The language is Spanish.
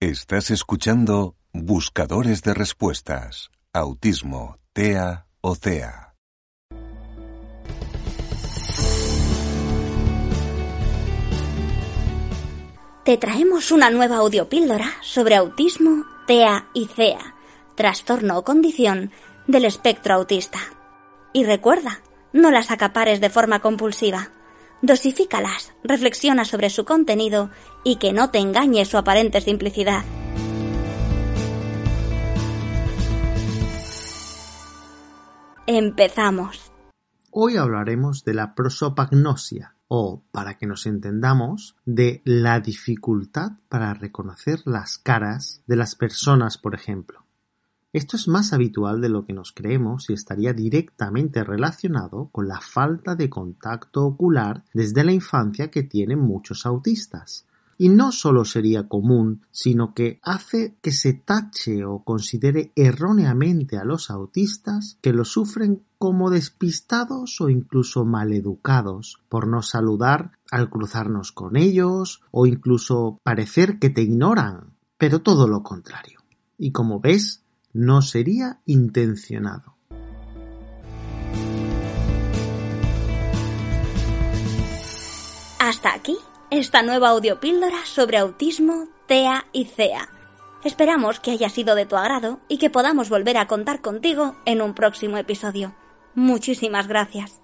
Estás escuchando Buscadores de Respuestas. Autismo, TEA o CEA. Te traemos una nueva audiopíldora sobre autismo, TEA y CEA, trastorno o condición del espectro autista. Y recuerda, no las acapares de forma compulsiva dosifícalas, reflexiona sobre su contenido y que no te engañe su aparente simplicidad. Empezamos. Hoy hablaremos de la prosopagnosia o, para que nos entendamos, de la dificultad para reconocer las caras de las personas, por ejemplo. Esto es más habitual de lo que nos creemos y estaría directamente relacionado con la falta de contacto ocular desde la infancia que tienen muchos autistas. Y no solo sería común, sino que hace que se tache o considere erróneamente a los autistas que lo sufren como despistados o incluso maleducados por no saludar al cruzarnos con ellos o incluso parecer que te ignoran, pero todo lo contrario. Y como ves, no sería intencionado. Hasta aquí esta nueva audiopíldora sobre autismo, TEA y CEA. Esperamos que haya sido de tu agrado y que podamos volver a contar contigo en un próximo episodio. Muchísimas gracias.